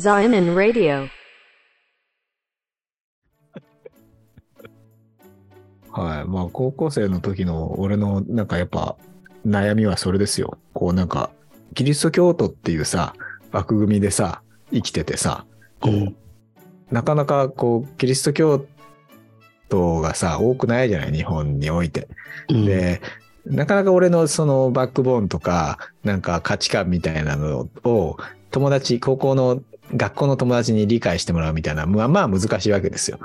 Zion Radio. はい。まあ、高校生の時の俺のなんかやっぱ悩みはそれですよ。こうなんか、キリスト教徒っていうさ、枠組みでさ、生きててさ、こう、うんなかなかこう、キリスト教徒がさ、多くないじゃない？日本において。うんで、なかなか俺のそのバックボーンとか、なんか価値観みたいなのを友達、高校の学校の友達に理解してもらうみたいな、まあまあ難しいわけですよ。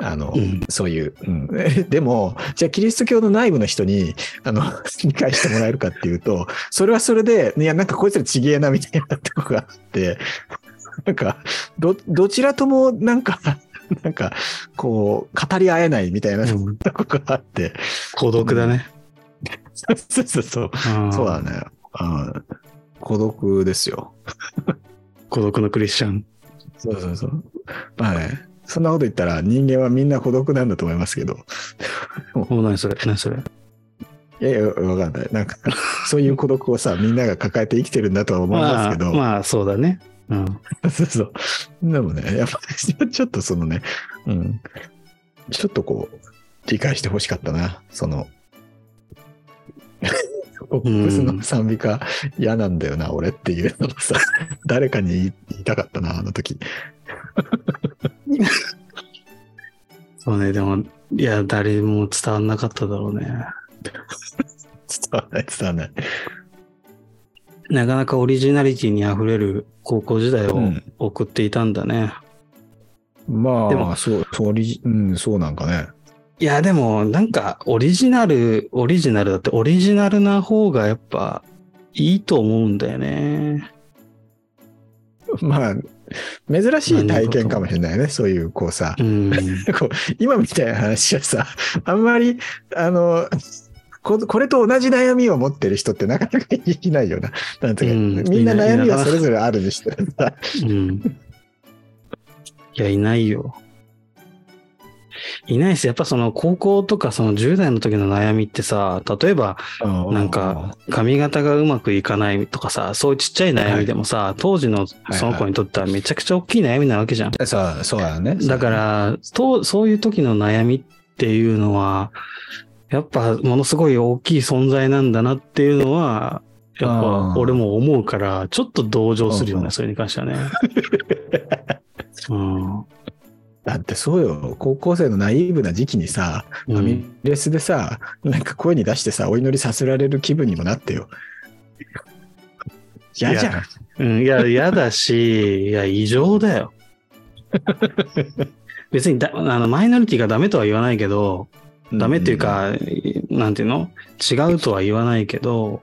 あの、うんそういう、うん。でも、じゃあキリスト教の内部の人に、あの、理解してもらえるかっていうと、それはそれで、いや、なんかこいつらちげえなみたいなとこがあって、なんか、ど、どちらともなんか、なんか、こう、語り合えないみたいなうんとこがあって、孤独だね。そうそうそう。うんそうだね。うん。孤独ですよ。孤独のクリスチャン。そうそうそう。まあね、そんなこと言ったら人間はみんな孤独なんだと思いますけど。お何それ？何それ？いやいや、わかんない。なんか、そういう孤独をさ、みんなが抱えて生きてるんだとは思いますけど。まあ、まあ、そうだね。うん。そうそう。でもね、やっぱりちょっとそのね、うん。ちょっとこう、理解してほしかったな。その、ポップスの賛美歌嫌なんだよな、俺っていうのをさ、誰かに言いたかったな、あの時。そうね、でも、いや、誰も伝わんなかっただろうね。伝わらない、伝わらない。なかなかオリジナリティに溢れる高校時代をうん送っていたんだね。までもあ、そう、そう、オリジうん、そうなんかね。いや、でも、なんか、オリジナル、オリジナルだって、オリジナルな方がやっぱいいと思うんだよね。まあ、珍しい体験かもしれないね。そういう、こうさ、うん。こう今みたいな話はさ、あんまり、あの、ここれと同じ悩みを持ってる人ってなかなかいないよな。なんていうみんな悩みはそれぞれあるにしてさ。うん。いや、いないよ。いないです。やっぱその高校とかその10代の時の悩みってさ、例えばなんか髪型がうまくいかないとかさ、そういうちっちゃい悩みでもさ、当時のその子にとってはめちゃくちゃ大きい悩みなわけじゃん。そう、そうだね。だから、と、そういう時の悩みっていうのは、やっぱものすごい大きい存在なんだなっていうのは、やっぱ俺も思うから、ちょっと同情するよね、それに関してはね。うん。だってそうよ、高校生のナイーブな時期にさ、うんファミレスでさ、なんか声に出してさ、お祈りさせられる気分にもなってよ。嫌じゃん。うん、いや、嫌だし、いや、異常だよ。別にだ、あの、マイノリティがダメとは言わないけど、ダメっていうか、なんていうの？違うとは言わないけど、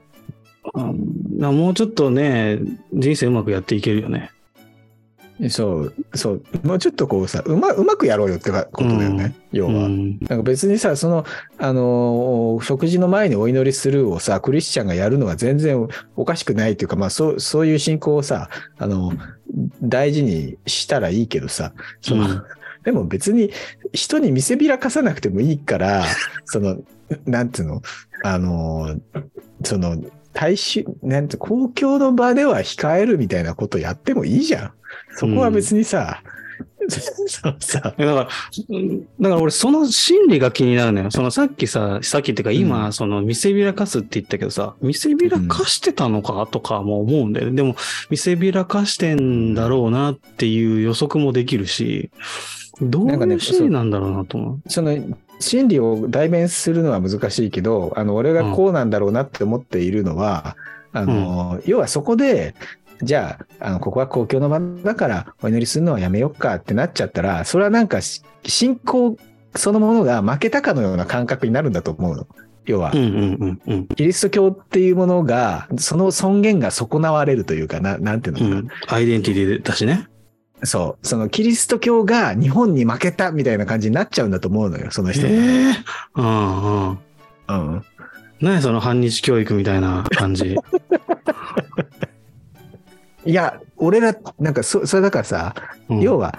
うんもうちょっとね、人生うまくやっていけるよね。うん。そう、そう。もうちょっとこうさ、うまうまくやろうよってことだよね、要は。うんなんか別にさ、その、あのー食事の前にお祈りするをさ、クリスチャンがやるのは全然おかしくないっていうか、まあそう、そういう信仰をさ、あの、大事にしたらいいけどさ、その、うんでも別に人に見せびらかさなくてもいいから、その、なんていうの、あの、その、大衆、なんて、公共の場では控えるみたいなことやってもいいじゃん。そこは別にさ、そうさ、だから、うんだから俺その心理が気になるのよ。そのさっきさ、さっきっていうか今、うんその見せびらかすって言ったけどさ、見せびらかしてたのかとかも思うんだよね。でも、見せびらかしてんだろうなっていう予測もできるし、どういう心理なんだろうなと思う。その心理を代弁するのは難しいけど、あの、俺がこうなんだろうなって思っているのは、あの、要はそこで、じゃあ、あの、ここは公共の場だからお祈りするのはやめよっかってなっちゃったら、それはなんかし信仰そのものが負けたかのような感覚になるんだと思うの。要はうん、うんうんうん。キリスト教っていうものが、その尊厳が損なわれるというか、ななんていうのかな。うん、アイデンティティだしね。そう。そのキリスト教が日本に負けたみたいな感じになっちゃうんだと思うのよ、そのえ人が。えうんうん。うん。何その反日教育みたいな感じ？いや、俺ら、なんかそ、それだからさ、うん要は、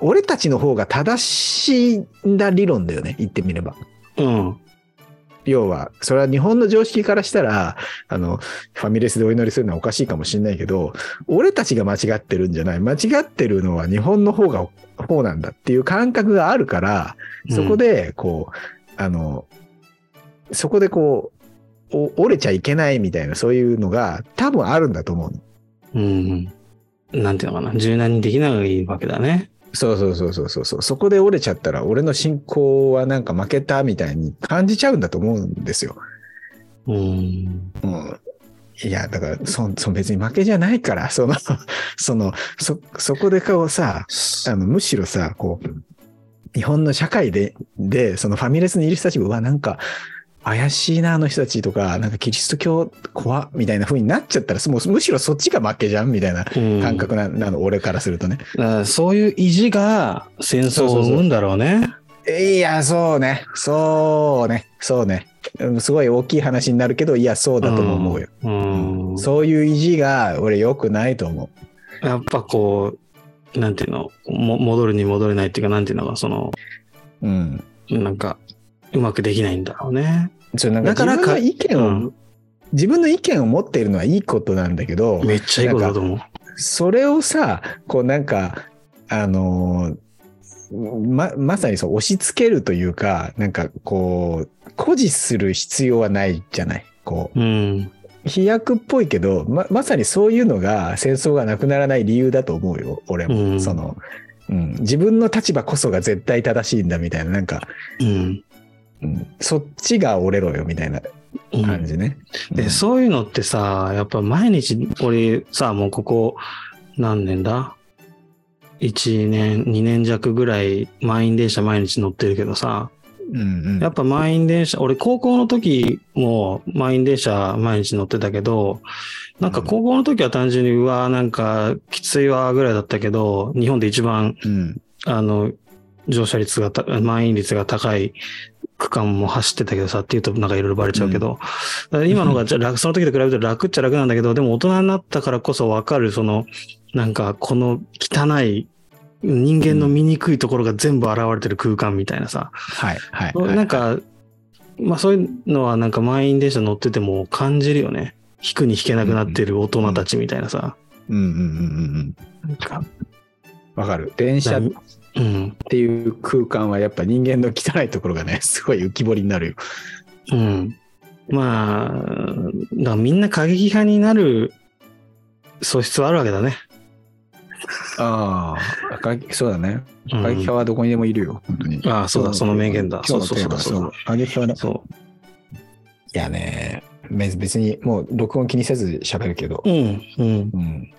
俺たちの方が正しいんだ理論だよね、言ってみれば。うん。要は、それは日本の常識からしたら、あの、ファミレスでお祈りするのはおかしいかもしれないけど、俺たちが間違ってるんじゃない。間違ってるのは日本の方が、方なんだっていう感覚があるから、そこで、こう、あの、そこでこう、お折れちゃいけないみたいな、そういうのが多分あるんだと思うの。うん。なんていうのかな。柔軟にできないわけだね。そうそうそうそうそうそう。そこで折れちゃったら、俺の信仰はなんか負けたみたいに感じちゃうんだと思うんですよ。うん。うん。いや、だから、そ、そ別に負けじゃないから、その、その、そ、そこでこうさ、あの、むしろさ、こう、日本の社会で、で、そのファミレスにいる人たちが、うわ、なんか、怪しいな、あの人たちとか、なんかキリスト教怖っみたいな風になっちゃったら、もうむしろそっちが負けじゃんみたいなうん感覚な,、なの、俺からするとね。そういう意地が戦争を生むんだろうね。いや、そうね。そうね。そうね。うんすごい大きい話になるけど、いや、そうだとも思うよ。うん。そういう意地が、俺良くないと思う。やっぱこう、なんていうの、も戻るに戻れないっていうか、なんていうのか、その、うん。なんか、うまくできないんだろうね。だからか自分の意見を、うん自分の意見を持っているのはいいことなんだけど、めっちゃいいことだと思う。それをさ、こうなんか、あのーま、まさにそう押し付けるというか、なんかこう、誇示する必要はないじゃない。こう、うん。飛躍っぽいけど、ま、まさにそういうのが戦争がなくならない理由だと思うよ、俺も。うんその、うん、自分の立場こそが絶対正しいんだみたいな、なんか、うん。うん、そっちが折れろよみたいなうん。感じね。で、そういうのってさ、やっぱ毎日、俺さ、もうここ何年だ ?1 年、2年弱ぐらい満員電車毎日乗ってるけどさ、うんうん、やっぱ満員電車、俺高校の時も満員電車毎日乗ってたけど、なんか高校の時は単純に、うわ、なんかきついわぐらいだったけど、日本で一番、うん、あの、乗車率がた、満員率が高い区間も走ってたけどさ、っていうとなんかいろいろバレちゃうけど、だから今のがじゃ 楽、その時と比べると楽っちゃ楽なんだけど、でも大人になったからこそわかる、その、なんかこの汚い、人間の醜いところが全部現れてる空間みたいなさ、はい、はい。はいなん、か、まあそういうのはなんか満員電車乗ってても感じるよね。引くに引けなくなってる大人たちみたいなさ。うんうんうんうんうん。なんか、わかる。電車っうん。ていう空間はやっぱ人間の汚いところがね、すごい浮き彫りになるよ。うん。まあ、だみんな過激派になる素質はあるわけだね。ああ、過激そうだね。うん過激派はどこにでもいるよ、本当に。ああ、そうだ、その名言だ。今そうそうそうだ。そう過激派だ。そいやね、別別にもう録音気にせず喋るけどう。。うん、うん。うん。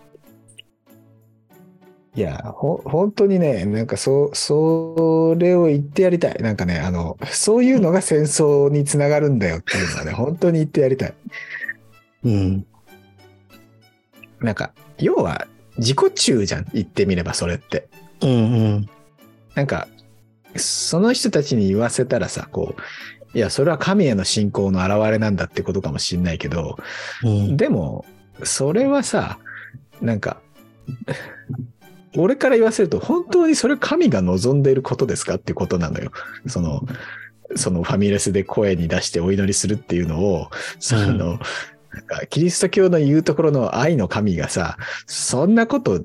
いや、ほ、本当にね、なんかそう、それを言ってやりたい。なんかね、あの、そういうのが戦争につながるんだよっていうのはね、本当に言ってやりたい。うん。なんか、要は自己中じゃん、言ってみればそれって。うん、うん。なんか、その人たちに言わせたらさ、こう、いや、それは神への信仰の表れなんだってことかもしんないけど、うん。でも、それはさ、なんか、俺から言わせると、本当にそれ神が望んでいることですかってことなのよ。その、そのファミレスで声に出してお祈りするっていうのを、その、なんかキリスト教の言うところの愛の神がさ、そんなこと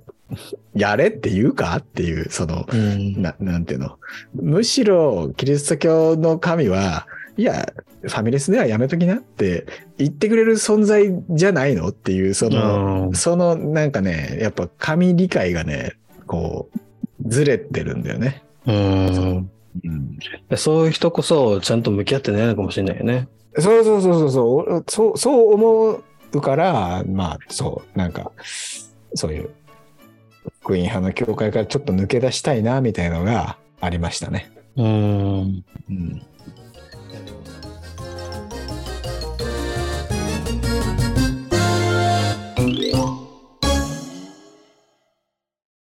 やれって言うかっていう、その、うん。ななんていうの。むしろ、キリスト教の神は、いや、ファミレスではやめときなって言ってくれる存在じゃないのっていう、その、うんそのなんかね、やっぱ神理解がね、こう、ずれてるんだよね。うん。うん、そういう人こそ、ちゃんと向き合ってないのかもしれないよね。そうそうそうそうそうおそう、そう思うから、まあ、そう、なんか、そういう、福音派の教会からちょっと抜け出したいな、みたいなのがありましたね。うん。うん